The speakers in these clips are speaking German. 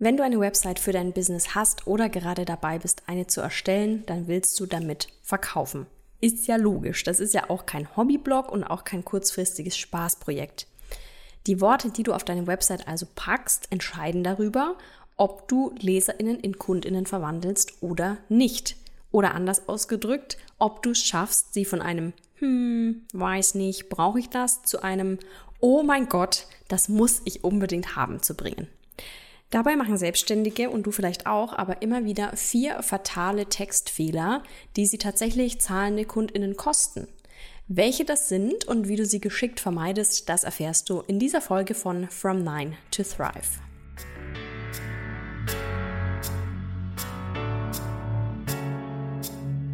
Wenn du eine Website für dein Business hast oder gerade dabei bist, eine zu erstellen, dann willst du damit verkaufen. Ist ja logisch. Das ist ja auch kein Hobbyblog und auch kein kurzfristiges Spaßprojekt. Die Worte, die du auf deine Website also packst, entscheiden darüber, ob du LeserInnen in KundInnen verwandelst oder nicht. Oder anders ausgedrückt, ob du es schaffst, sie von einem hm, weiß nicht, brauche ich das, zu einem Oh mein Gott, das muss ich unbedingt haben zu bringen. Dabei machen Selbstständige und du vielleicht auch, aber immer wieder vier fatale Textfehler, die sie tatsächlich zahlende Kundinnen kosten. Welche das sind und wie du sie geschickt vermeidest, das erfährst du in dieser Folge von From Nine to Thrive.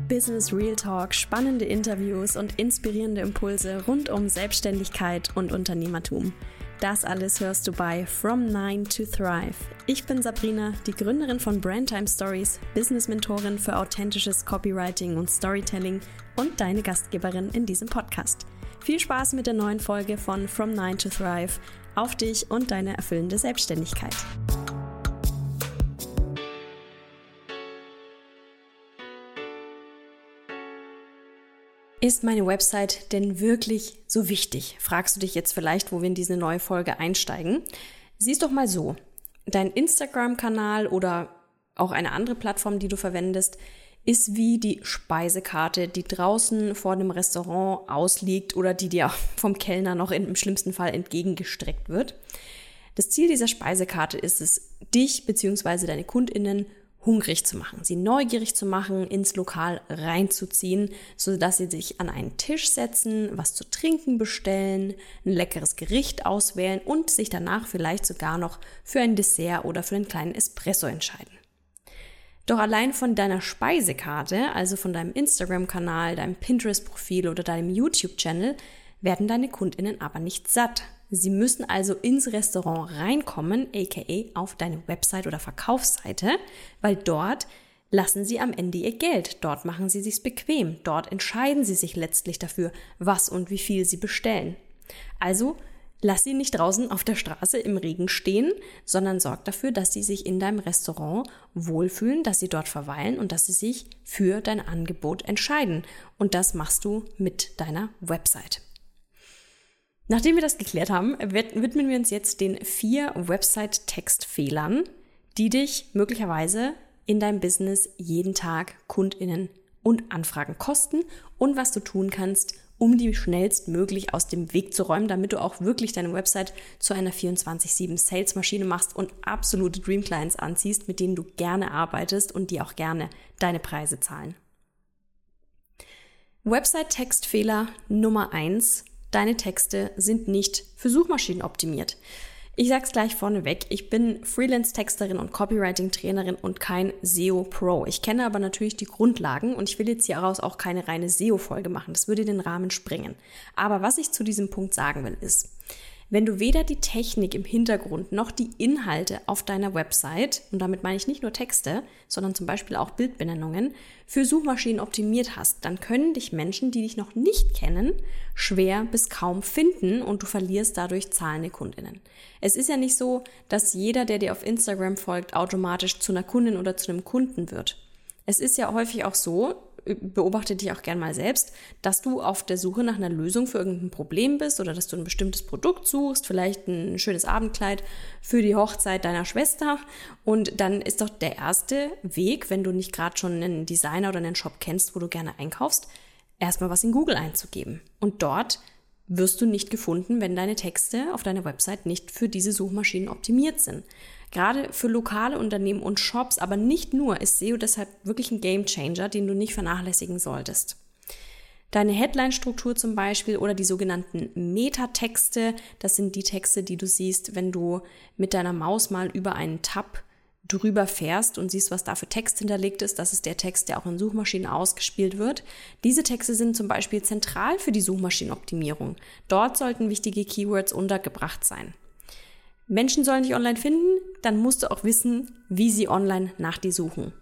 Business Real Talk, spannende Interviews und inspirierende Impulse rund um Selbstständigkeit und Unternehmertum. Das alles hörst du bei From Nine to Thrive. Ich bin Sabrina, die Gründerin von Brandtime Stories, Business-Mentorin für authentisches Copywriting und Storytelling und deine Gastgeberin in diesem Podcast. Viel Spaß mit der neuen Folge von From Nine to Thrive auf dich und deine erfüllende Selbstständigkeit. Ist meine Website denn wirklich so wichtig? Fragst du dich jetzt vielleicht, wo wir in diese neue Folge einsteigen. Siehst doch mal so. Dein Instagram-Kanal oder auch eine andere Plattform, die du verwendest, ist wie die Speisekarte, die draußen vor dem Restaurant ausliegt oder die dir vom Kellner noch im schlimmsten Fall entgegengestreckt wird. Das Ziel dieser Speisekarte ist es, dich bzw. deine Kundinnen hungrig zu machen, sie neugierig zu machen, ins Lokal reinzuziehen, so dass sie sich an einen Tisch setzen, was zu trinken bestellen, ein leckeres Gericht auswählen und sich danach vielleicht sogar noch für ein Dessert oder für einen kleinen Espresso entscheiden. Doch allein von deiner Speisekarte, also von deinem Instagram-Kanal, deinem Pinterest-Profil oder deinem YouTube-Channel, werden deine Kundinnen aber nicht satt. Sie müssen also ins Restaurant reinkommen, aka auf deine Website oder Verkaufsseite, weil dort lassen sie am Ende ihr Geld. Dort machen sie sich's bequem. Dort entscheiden sie sich letztlich dafür, was und wie viel sie bestellen. Also lass sie nicht draußen auf der Straße im Regen stehen, sondern sorg dafür, dass sie sich in deinem Restaurant wohlfühlen, dass sie dort verweilen und dass sie sich für dein Angebot entscheiden. Und das machst du mit deiner Website. Nachdem wir das geklärt haben, widmen wir uns jetzt den vier Website-Textfehlern, die dich möglicherweise in deinem Business jeden Tag KundInnen und Anfragen kosten und was du tun kannst, um die schnellstmöglich aus dem Weg zu räumen, damit du auch wirklich deine Website zu einer 24-7 Sales-Maschine machst und absolute Dream Clients anziehst, mit denen du gerne arbeitest und die auch gerne deine Preise zahlen. Website-Textfehler Nummer eins deine Texte sind nicht für Suchmaschinen optimiert. Ich sag's gleich vorneweg, ich bin Freelance-Texterin und Copywriting-Trainerin und kein SEO-Pro. Ich kenne aber natürlich die Grundlagen und ich will jetzt hieraus auch keine reine SEO-Folge machen. Das würde den Rahmen sprengen. Aber was ich zu diesem Punkt sagen will, ist, wenn du weder die Technik im Hintergrund noch die Inhalte auf deiner Website, und damit meine ich nicht nur Texte, sondern zum Beispiel auch Bildbenennungen, für Suchmaschinen optimiert hast, dann können dich Menschen, die dich noch nicht kennen, schwer bis kaum finden und du verlierst dadurch zahlende Kundinnen. Es ist ja nicht so, dass jeder, der dir auf Instagram folgt, automatisch zu einer Kundin oder zu einem Kunden wird. Es ist ja häufig auch so, beobachte dich auch gern mal selbst, dass du auf der Suche nach einer Lösung für irgendein Problem bist oder dass du ein bestimmtes Produkt suchst, vielleicht ein schönes Abendkleid für die Hochzeit deiner Schwester. Und dann ist doch der erste Weg, wenn du nicht gerade schon einen Designer oder einen Shop kennst, wo du gerne einkaufst, erstmal was in Google einzugeben. Und dort wirst du nicht gefunden, wenn deine Texte auf deiner Website nicht für diese Suchmaschinen optimiert sind. Gerade für lokale Unternehmen und Shops, aber nicht nur, ist SEO deshalb wirklich ein Game Changer, den du nicht vernachlässigen solltest. Deine Headline-Struktur zum Beispiel oder die sogenannten Metatexte, das sind die Texte, die du siehst, wenn du mit deiner Maus mal über einen Tab drüber fährst und siehst, was da für Text hinterlegt ist. Das ist der Text, der auch in Suchmaschinen ausgespielt wird. Diese Texte sind zum Beispiel zentral für die Suchmaschinenoptimierung. Dort sollten wichtige Keywords untergebracht sein. Menschen sollen dich online finden, dann musst du auch wissen, wie sie online nach dir suchen.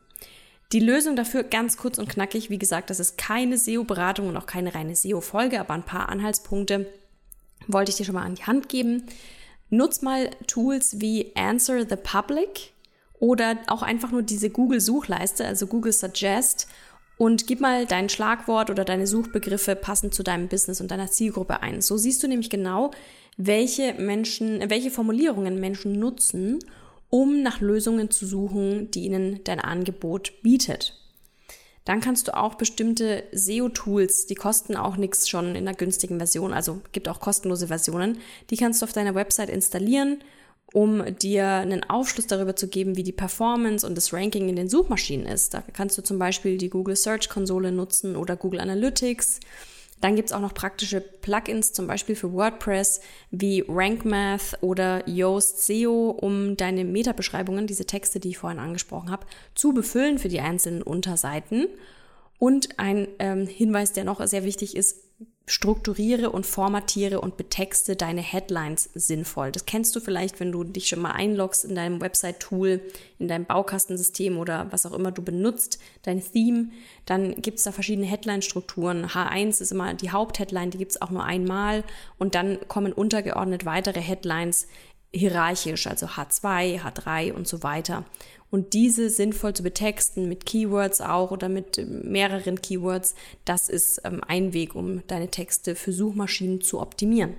Die Lösung dafür ganz kurz und knackig, wie gesagt, das ist keine SEO-Beratung und auch keine reine SEO-Folge, aber ein paar Anhaltspunkte wollte ich dir schon mal an die Hand geben. Nutz mal Tools wie Answer the Public oder auch einfach nur diese Google-Suchleiste, also Google Suggest und gib mal dein Schlagwort oder deine Suchbegriffe passend zu deinem Business und deiner Zielgruppe ein. So siehst du nämlich genau, welche Menschen, welche Formulierungen Menschen nutzen, um nach Lösungen zu suchen, die ihnen dein Angebot bietet. Dann kannst du auch bestimmte SEO-Tools, die kosten auch nichts schon in einer günstigen Version, also gibt auch kostenlose Versionen, die kannst du auf deiner Website installieren um dir einen Aufschluss darüber zu geben, wie die Performance und das Ranking in den Suchmaschinen ist. Da kannst du zum Beispiel die Google Search Konsole nutzen oder Google Analytics. Dann gibt's auch noch praktische Plugins, zum Beispiel für WordPress, wie RankMath oder Yoast SEO, um deine Metabeschreibungen, diese Texte, die ich vorhin angesprochen habe, zu befüllen für die einzelnen Unterseiten. Und ein ähm, Hinweis, der noch sehr wichtig ist, strukturiere und formatiere und betexte deine Headlines sinnvoll. Das kennst du vielleicht, wenn du dich schon mal einloggst in deinem Website-Tool, in deinem Baukastensystem oder was auch immer du benutzt, dein Theme, dann gibt es da verschiedene Headline-Strukturen. H1 ist immer die Hauptheadline, die gibt es auch nur einmal und dann kommen untergeordnet weitere Headlines hierarchisch, also H2, H3 und so weiter und diese sinnvoll zu betexten mit Keywords auch oder mit mehreren Keywords, das ist ähm, ein Weg, um deine Texte für Suchmaschinen zu optimieren.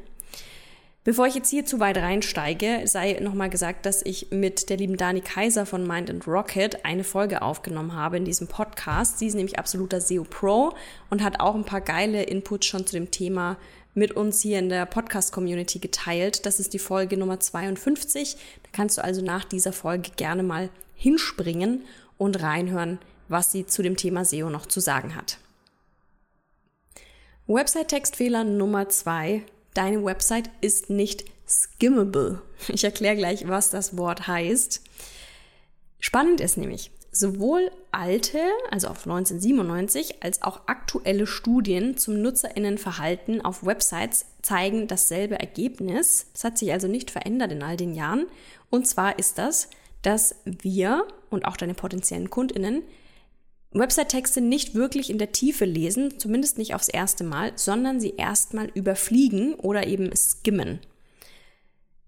Bevor ich jetzt hier zu weit reinsteige, sei nochmal gesagt, dass ich mit der lieben Dani Kaiser von Mind and Rocket eine Folge aufgenommen habe in diesem Podcast. Sie ist nämlich absoluter SEO Pro und hat auch ein paar geile Inputs schon zu dem Thema mit uns hier in der Podcast-Community geteilt. Das ist die Folge Nummer 52. Da kannst du also nach dieser Folge gerne mal hinspringen und reinhören, was sie zu dem Thema SEO noch zu sagen hat. Website-Textfehler Nummer zwei. Deine Website ist nicht skimmable. Ich erkläre gleich, was das Wort heißt. Spannend ist nämlich, sowohl alte, also auf 1997, als auch aktuelle Studien zum Nutzerinnenverhalten auf Websites zeigen dasselbe Ergebnis. Es hat sich also nicht verändert in all den Jahren. Und zwar ist das, dass wir und auch deine potenziellen Kundinnen Website-Texte nicht wirklich in der Tiefe lesen, zumindest nicht aufs erste Mal, sondern sie erstmal überfliegen oder eben skimmen.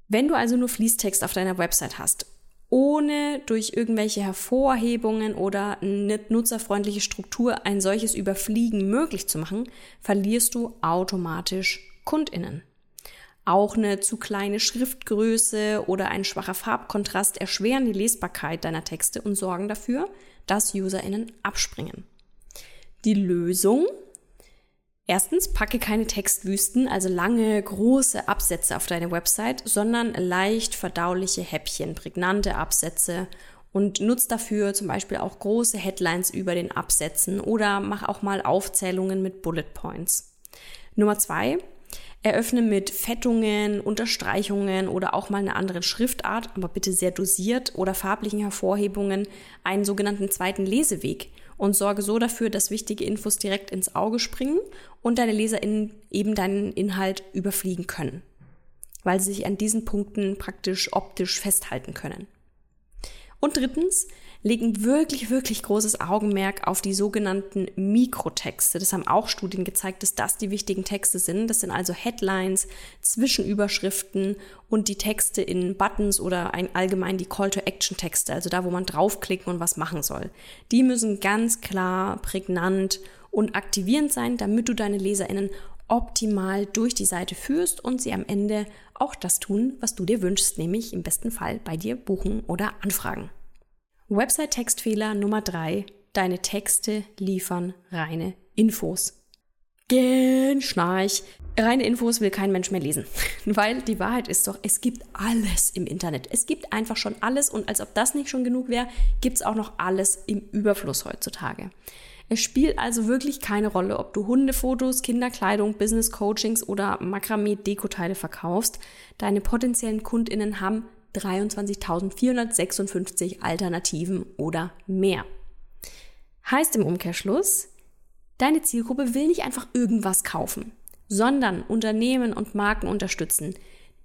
Wenn du also nur Fließtext auf deiner Website hast, ohne durch irgendwelche Hervorhebungen oder eine nutzerfreundliche Struktur ein solches Überfliegen möglich zu machen, verlierst du automatisch Kundinnen. Auch eine zu kleine Schriftgröße oder ein schwacher Farbkontrast erschweren die Lesbarkeit deiner Texte und sorgen dafür, dass UserInnen abspringen. Die Lösung? Erstens, packe keine Textwüsten, also lange, große Absätze auf deine Website, sondern leicht verdauliche Häppchen, prägnante Absätze und nutz dafür zum Beispiel auch große Headlines über den Absätzen oder mach auch mal Aufzählungen mit Bullet Points. Nummer zwei, Eröffne mit Fettungen, Unterstreichungen oder auch mal eine andere Schriftart, aber bitte sehr dosiert oder farblichen Hervorhebungen einen sogenannten zweiten Leseweg und sorge so dafür, dass wichtige Infos direkt ins Auge springen und deine LeserInnen eben deinen Inhalt überfliegen können, weil sie sich an diesen Punkten praktisch optisch festhalten können. Und drittens, legen wirklich, wirklich großes Augenmerk auf die sogenannten Mikrotexte. Das haben auch Studien gezeigt, dass das die wichtigen Texte sind. Das sind also Headlines, Zwischenüberschriften und die Texte in Buttons oder ein, allgemein die Call-to-Action-Texte, also da, wo man draufklicken und was machen soll. Die müssen ganz klar, prägnant und aktivierend sein, damit du deine LeserInnen optimal durch die Seite führst und sie am Ende auch das tun, was du dir wünschst, nämlich im besten Fall bei dir buchen oder anfragen. Website-Textfehler Nummer drei: Deine Texte liefern reine Infos. Gen Schnarch. Reine Infos will kein Mensch mehr lesen. Weil die Wahrheit ist doch, es gibt alles im Internet. Es gibt einfach schon alles und als ob das nicht schon genug wäre, gibt es auch noch alles im Überfluss heutzutage. Es spielt also wirklich keine Rolle, ob du Hundefotos, Kinderkleidung, Business Coachings oder Makramee-Dekoteile verkaufst. Deine potenziellen KundInnen haben 23.456 Alternativen oder mehr. Heißt im Umkehrschluss, deine Zielgruppe will nicht einfach irgendwas kaufen, sondern Unternehmen und Marken unterstützen,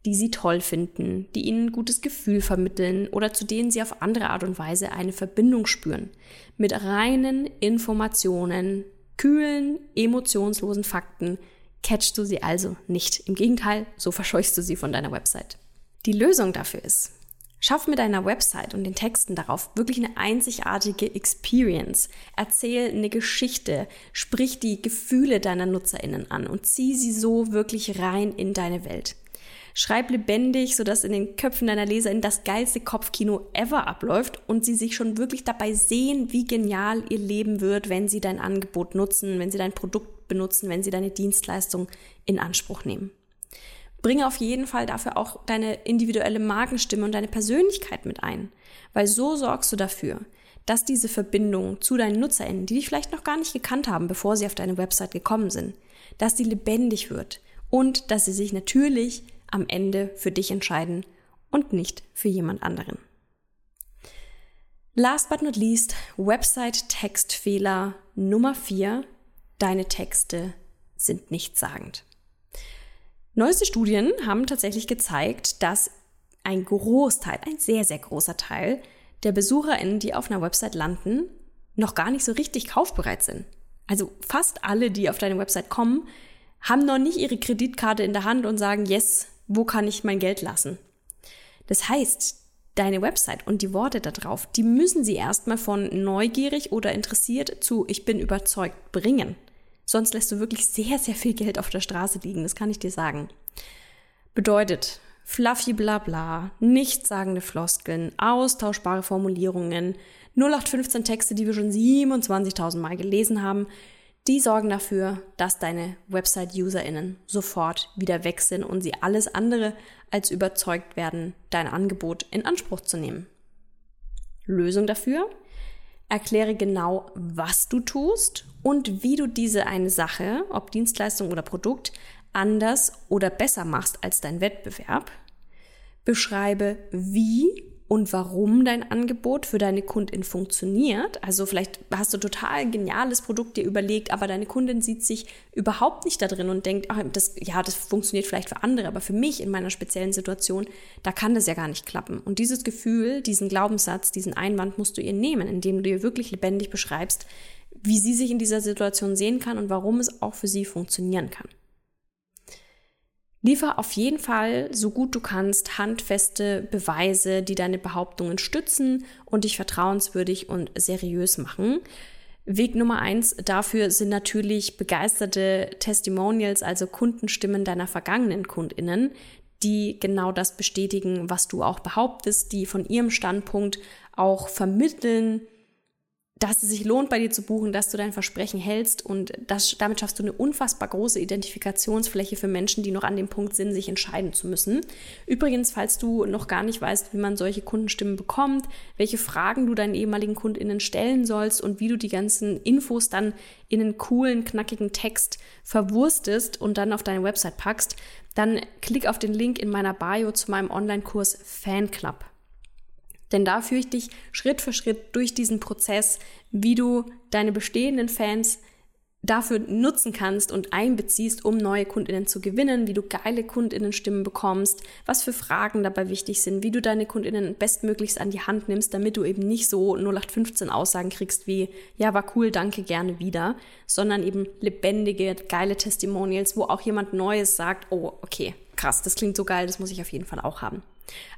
die sie toll finden, die ihnen ein gutes Gefühl vermitteln oder zu denen sie auf andere Art und Weise eine Verbindung spüren. Mit reinen Informationen, kühlen, emotionslosen Fakten catchst du sie also nicht. Im Gegenteil, so verscheuchst du sie von deiner Website. Die Lösung dafür ist, Schaff mit deiner Website und den Texten darauf wirklich eine einzigartige Experience. Erzähl eine Geschichte, sprich die Gefühle deiner Nutzerinnen an und zieh sie so wirklich rein in deine Welt. Schreib lebendig, sodass in den Köpfen deiner LeserInnen das geilste Kopfkino ever abläuft und sie sich schon wirklich dabei sehen, wie genial ihr Leben wird, wenn sie dein Angebot nutzen, wenn sie dein Produkt benutzen, wenn sie deine Dienstleistung in Anspruch nehmen. Bringe auf jeden Fall dafür auch deine individuelle Markenstimme und deine Persönlichkeit mit ein, weil so sorgst du dafür, dass diese Verbindung zu deinen NutzerInnen, die dich vielleicht noch gar nicht gekannt haben, bevor sie auf deine Website gekommen sind, dass die lebendig wird und dass sie sich natürlich am Ende für dich entscheiden und nicht für jemand anderen. Last but not least, Website-Textfehler Nummer 4. Deine Texte sind nichtssagend. Neueste Studien haben tatsächlich gezeigt, dass ein Großteil, ein sehr, sehr großer Teil der BesucherInnen, die auf einer Website landen, noch gar nicht so richtig kaufbereit sind. Also fast alle, die auf deine Website kommen, haben noch nicht ihre Kreditkarte in der Hand und sagen, yes, wo kann ich mein Geld lassen? Das heißt, deine Website und die Worte da drauf, die müssen sie erstmal von neugierig oder interessiert zu ich bin überzeugt bringen. Sonst lässt du wirklich sehr, sehr viel Geld auf der Straße liegen, das kann ich dir sagen. Bedeutet, fluffy Blabla, nichtssagende Floskeln, austauschbare Formulierungen, 0815 Texte, die wir schon 27.000 Mal gelesen haben, die sorgen dafür, dass deine Website-UserInnen sofort wieder weg sind und sie alles andere als überzeugt werden, dein Angebot in Anspruch zu nehmen. Lösung dafür? Erkläre genau, was du tust und wie du diese eine Sache, ob Dienstleistung oder Produkt, anders oder besser machst als dein Wettbewerb. Beschreibe, wie und warum dein Angebot für deine Kundin funktioniert. Also vielleicht hast du total geniales Produkt dir überlegt, aber deine Kundin sieht sich überhaupt nicht da drin und denkt, ach, das, ja, das funktioniert vielleicht für andere, aber für mich in meiner speziellen Situation, da kann das ja gar nicht klappen. Und dieses Gefühl, diesen Glaubenssatz, diesen Einwand musst du ihr nehmen, indem du ihr wirklich lebendig beschreibst, wie sie sich in dieser Situation sehen kann und warum es auch für sie funktionieren kann. Liefer auf jeden Fall so gut du kannst handfeste Beweise, die deine Behauptungen stützen und dich vertrauenswürdig und seriös machen. Weg Nummer eins dafür sind natürlich begeisterte Testimonials, also Kundenstimmen deiner vergangenen KundInnen, die genau das bestätigen, was du auch behauptest, die von ihrem Standpunkt auch vermitteln, dass es sich lohnt, bei dir zu buchen, dass du dein Versprechen hältst und das, damit schaffst du eine unfassbar große Identifikationsfläche für Menschen, die noch an dem Punkt sind, sich entscheiden zu müssen. Übrigens, falls du noch gar nicht weißt, wie man solche Kundenstimmen bekommt, welche Fragen du deinen ehemaligen KundInnen stellen sollst und wie du die ganzen Infos dann in einen coolen, knackigen Text verwurstest und dann auf deine Website packst, dann klick auf den Link in meiner Bio zu meinem Online-Kurs Fanclub. Denn da führe ich dich Schritt für Schritt durch diesen Prozess, wie du deine bestehenden Fans dafür nutzen kannst und einbeziehst, um neue Kundinnen zu gewinnen, wie du geile Kundinnenstimmen bekommst, was für Fragen dabei wichtig sind, wie du deine Kundinnen bestmöglichst an die Hand nimmst, damit du eben nicht so 0815 Aussagen kriegst wie, ja, war cool, danke, gerne wieder, sondern eben lebendige, geile Testimonials, wo auch jemand Neues sagt, oh, okay, krass, das klingt so geil, das muss ich auf jeden Fall auch haben.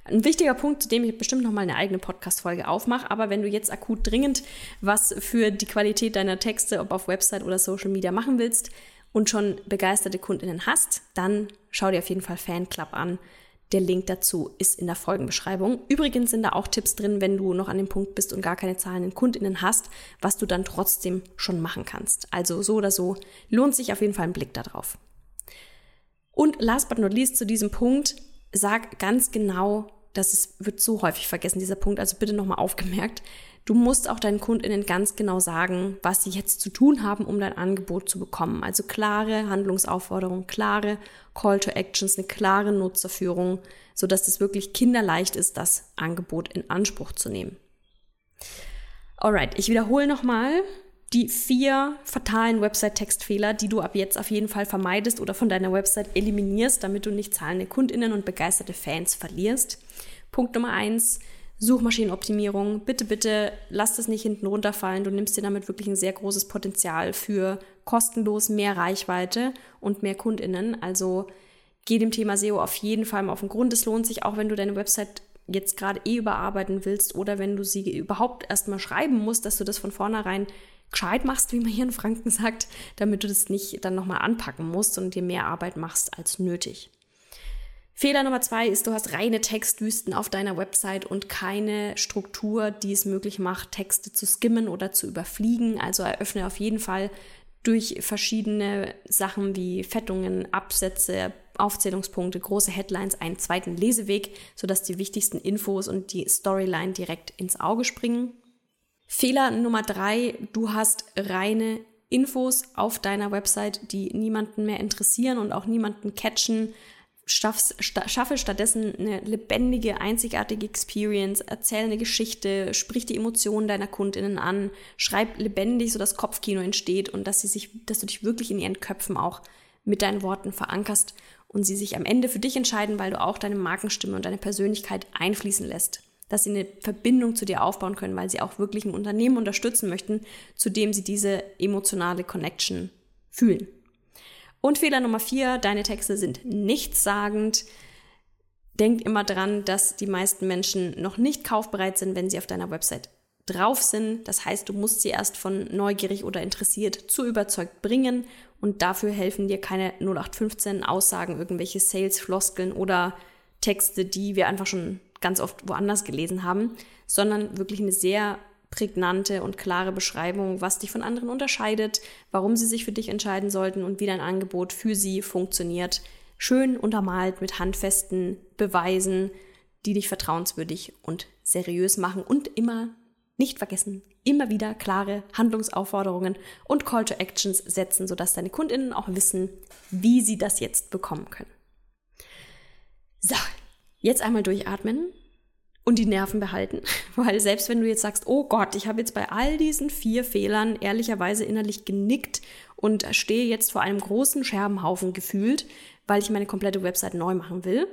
Ein wichtiger Punkt, zu dem ich bestimmt noch mal eine eigene Podcast-Folge aufmache, aber wenn du jetzt akut dringend was für die Qualität deiner Texte, ob auf Website oder Social Media machen willst und schon begeisterte Kundinnen hast, dann schau dir auf jeden Fall Fanclub an. Der Link dazu ist in der Folgenbeschreibung. Übrigens sind da auch Tipps drin, wenn du noch an dem Punkt bist und gar keine zahlenden Kundinnen hast, was du dann trotzdem schon machen kannst. Also so oder so lohnt sich auf jeden Fall ein Blick darauf. Und last but not least zu diesem Punkt, sag ganz genau, das ist, wird so häufig vergessen, dieser Punkt, also bitte nochmal aufgemerkt. Du musst auch deinen KundInnen ganz genau sagen, was sie jetzt zu tun haben, um dein Angebot zu bekommen. Also klare Handlungsaufforderungen, klare Call to Actions, eine klare Nutzerführung, so dass es wirklich kinderleicht ist, das Angebot in Anspruch zu nehmen. Alright, ich wiederhole nochmal die vier fatalen Website-Textfehler, die du ab jetzt auf jeden Fall vermeidest oder von deiner Website eliminierst, damit du nicht zahlende KundInnen und begeisterte Fans verlierst. Punkt Nummer eins, Suchmaschinenoptimierung. Bitte, bitte lass das nicht hinten runterfallen. Du nimmst dir damit wirklich ein sehr großes Potenzial für kostenlos mehr Reichweite und mehr KundInnen. Also geh dem Thema SEO auf jeden Fall mal auf den Grund. Es lohnt sich auch, wenn du deine Website jetzt gerade eh überarbeiten willst oder wenn du sie überhaupt erstmal schreiben musst, dass du das von vornherein gescheit machst, wie man hier in Franken sagt, damit du das nicht dann nochmal anpacken musst und dir mehr Arbeit machst als nötig. Fehler Nummer zwei ist, du hast reine Textwüsten auf deiner Website und keine Struktur, die es möglich macht, Texte zu skimmen oder zu überfliegen. Also eröffne auf jeden Fall durch verschiedene Sachen wie Fettungen, Absätze, Aufzählungspunkte, große Headlines einen zweiten Leseweg, sodass die wichtigsten Infos und die Storyline direkt ins Auge springen. Fehler Nummer drei, du hast reine Infos auf deiner Website, die niemanden mehr interessieren und auch niemanden catchen. Schaff's, sta schaffe stattdessen eine lebendige, einzigartige Experience, erzähl eine Geschichte, sprich die Emotionen deiner KundInnen an, schreib lebendig, so dass Kopfkino entsteht und dass sie sich, dass du dich wirklich in ihren Köpfen auch mit deinen Worten verankerst und sie sich am Ende für dich entscheiden, weil du auch deine Markenstimme und deine Persönlichkeit einfließen lässt. Dass sie eine Verbindung zu dir aufbauen können, weil sie auch wirklich ein Unternehmen unterstützen möchten, zu dem sie diese emotionale Connection fühlen. Und Fehler Nummer vier, deine Texte sind nichtssagend. Denk immer dran, dass die meisten Menschen noch nicht kaufbereit sind, wenn sie auf deiner Website drauf sind. Das heißt, du musst sie erst von neugierig oder interessiert zu überzeugt bringen und dafür helfen dir keine 0815 Aussagen, irgendwelche Sales-Floskeln oder Texte, die wir einfach schon ganz oft woanders gelesen haben, sondern wirklich eine sehr prägnante und klare Beschreibung, was dich von anderen unterscheidet, warum sie sich für dich entscheiden sollten und wie dein Angebot für sie funktioniert. Schön untermalt mit handfesten Beweisen, die dich vertrauenswürdig und seriös machen und immer nicht vergessen, immer wieder klare Handlungsaufforderungen und Call to Actions setzen, sodass deine Kundinnen auch wissen, wie sie das jetzt bekommen können. So, jetzt einmal durchatmen und die Nerven behalten, weil selbst wenn du jetzt sagst, oh Gott, ich habe jetzt bei all diesen vier Fehlern ehrlicherweise innerlich genickt und stehe jetzt vor einem großen Scherbenhaufen gefühlt, weil ich meine komplette Website neu machen will,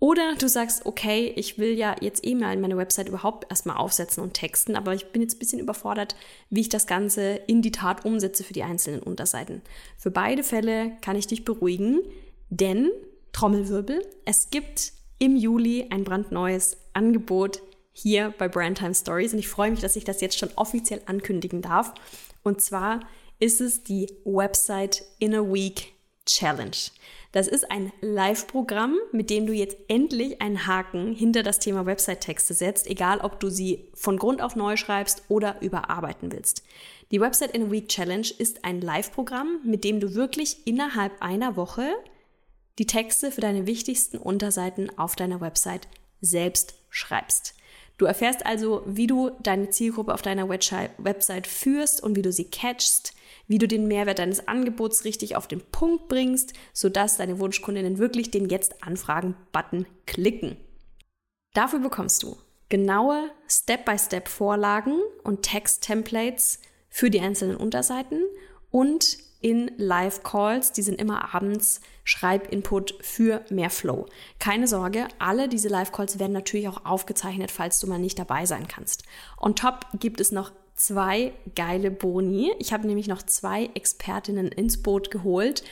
oder du sagst, okay, ich will ja jetzt eh mal meine Website überhaupt erstmal aufsetzen und texten, aber ich bin jetzt ein bisschen überfordert, wie ich das Ganze in die Tat umsetze für die einzelnen Unterseiten. Für beide Fälle kann ich dich beruhigen, denn, Trommelwirbel, es gibt im Juli ein brandneues Angebot hier bei Brandtime Stories und ich freue mich, dass ich das jetzt schon offiziell ankündigen darf. Und zwar ist es die Website in a Week Challenge. Das ist ein Live-Programm, mit dem du jetzt endlich einen Haken hinter das Thema Website-Texte setzt, egal ob du sie von Grund auf neu schreibst oder überarbeiten willst. Die Website in a Week Challenge ist ein Live-Programm, mit dem du wirklich innerhalb einer Woche die Texte für deine wichtigsten Unterseiten auf deiner Website selbst schreibst. Du erfährst also, wie du deine Zielgruppe auf deiner Website führst und wie du sie catchst, wie du den Mehrwert deines Angebots richtig auf den Punkt bringst, sodass deine Wunschkundinnen wirklich den Jetzt anfragen-Button klicken. Dafür bekommst du genaue Step-by-Step-Vorlagen und Text-Templates für die einzelnen Unterseiten und in Live-Calls, die sind immer abends, Schreibinput für mehr Flow. Keine Sorge, alle diese Live-Calls werden natürlich auch aufgezeichnet, falls du mal nicht dabei sein kannst. On top gibt es noch zwei geile Boni. Ich habe nämlich noch zwei Expertinnen ins Boot geholt,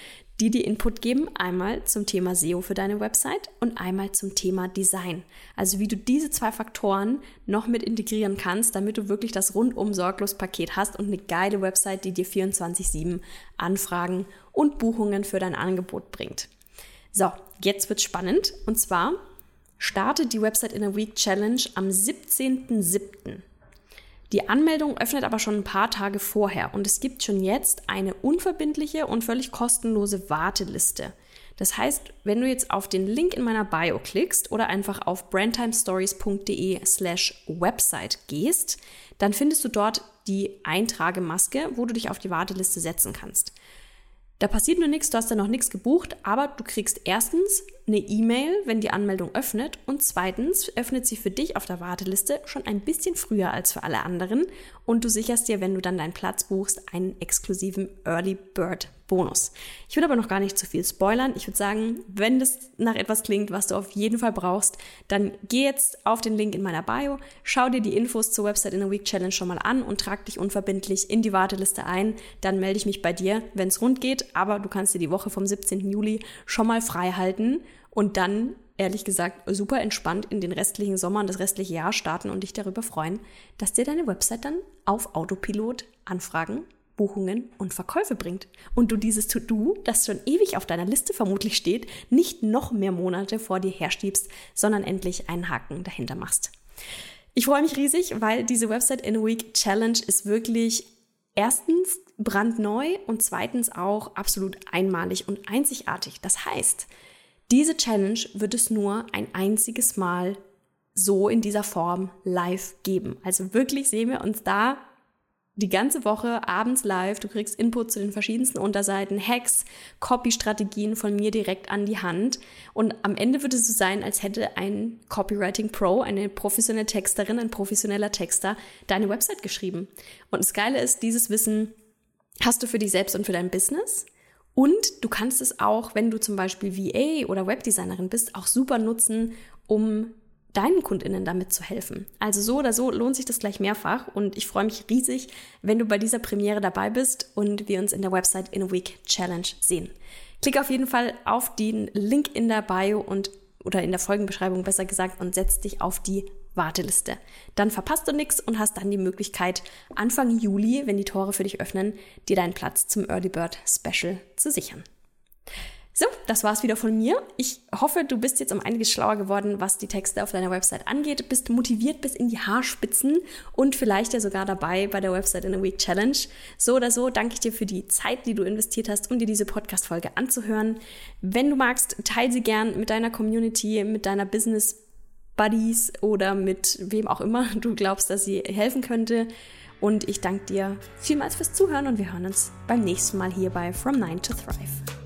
die dir Input geben. Einmal zum Thema SEO für deine Website und einmal zum Thema Design. Also wie du diese zwei Faktoren noch mit integrieren kannst, damit du wirklich das rundum sorglos Paket hast und eine geile Website, die dir 24/7 Anfragen und Buchungen für dein Angebot bringt. So, jetzt wird's spannend und zwar startet die Website in a Week Challenge am 17.07. Die Anmeldung öffnet aber schon ein paar Tage vorher und es gibt schon jetzt eine unverbindliche und völlig kostenlose Warteliste. Das heißt, wenn du jetzt auf den Link in meiner Bio klickst oder einfach auf brandtimestories.de slash website gehst, dann findest du dort die Eintragemaske, wo du dich auf die Warteliste setzen kannst. Da passiert nur nichts, du hast da noch nichts gebucht, aber du kriegst erstens eine E-Mail, wenn die Anmeldung öffnet und zweitens öffnet sie für dich auf der Warteliste schon ein bisschen früher als für alle anderen und du sicherst dir, wenn du dann deinen Platz buchst, einen exklusiven Early Bird Bonus. Ich würde aber noch gar nicht zu viel spoilern. Ich würde sagen, wenn das nach etwas klingt, was du auf jeden Fall brauchst, dann geh jetzt auf den Link in meiner Bio, schau dir die Infos zur Website in a Week Challenge schon mal an und trag dich unverbindlich in die Warteliste ein. Dann melde ich mich bei dir, wenn es rund geht, aber du kannst dir die Woche vom 17. Juli schon mal frei halten und dann ehrlich gesagt super entspannt in den restlichen Sommer und das restliche Jahr starten und dich darüber freuen, dass dir deine Website dann auf Autopilot Anfragen, Buchungen und Verkäufe bringt. Und du dieses To-Do, das schon ewig auf deiner Liste vermutlich steht, nicht noch mehr Monate vor dir herschiebst, sondern endlich einen Haken dahinter machst. Ich freue mich riesig, weil diese Website in a Week Challenge ist wirklich erstens brandneu und zweitens auch absolut einmalig und einzigartig. Das heißt, diese Challenge wird es nur ein einziges Mal so in dieser Form live geben. Also wirklich sehen wir uns da die ganze Woche abends live. Du kriegst Input zu den verschiedensten Unterseiten, Hacks, Copy-Strategien von mir direkt an die Hand. Und am Ende wird es so sein, als hätte ein Copywriting Pro, eine professionelle Texterin, ein professioneller Texter deine Website geschrieben. Und das Geile ist, dieses Wissen hast du für dich selbst und für dein Business. Und du kannst es auch, wenn du zum Beispiel VA oder Webdesignerin bist, auch super nutzen, um deinen Kundinnen damit zu helfen. Also so oder so lohnt sich das gleich mehrfach und ich freue mich riesig, wenn du bei dieser Premiere dabei bist und wir uns in der Website in a Week Challenge sehen. Klick auf jeden Fall auf den Link in der Bio und oder in der Folgenbeschreibung besser gesagt und setz dich auf die Warteliste. Dann verpasst du nichts und hast dann die Möglichkeit, Anfang Juli, wenn die Tore für dich öffnen, dir deinen Platz zum Early Bird Special zu sichern. So, das war's wieder von mir. Ich hoffe, du bist jetzt um einiges schlauer geworden, was die Texte auf deiner Website angeht, bist motiviert bis in die Haarspitzen und vielleicht ja sogar dabei bei der Website in a Week Challenge. So oder so danke ich dir für die Zeit, die du investiert hast, um dir diese Podcast-Folge anzuhören. Wenn du magst, teile sie gern mit deiner Community, mit deiner Business Buddies oder mit wem auch immer du glaubst, dass sie helfen könnte. Und ich danke dir vielmals fürs Zuhören und wir hören uns beim nächsten Mal hier bei From Nine to Thrive.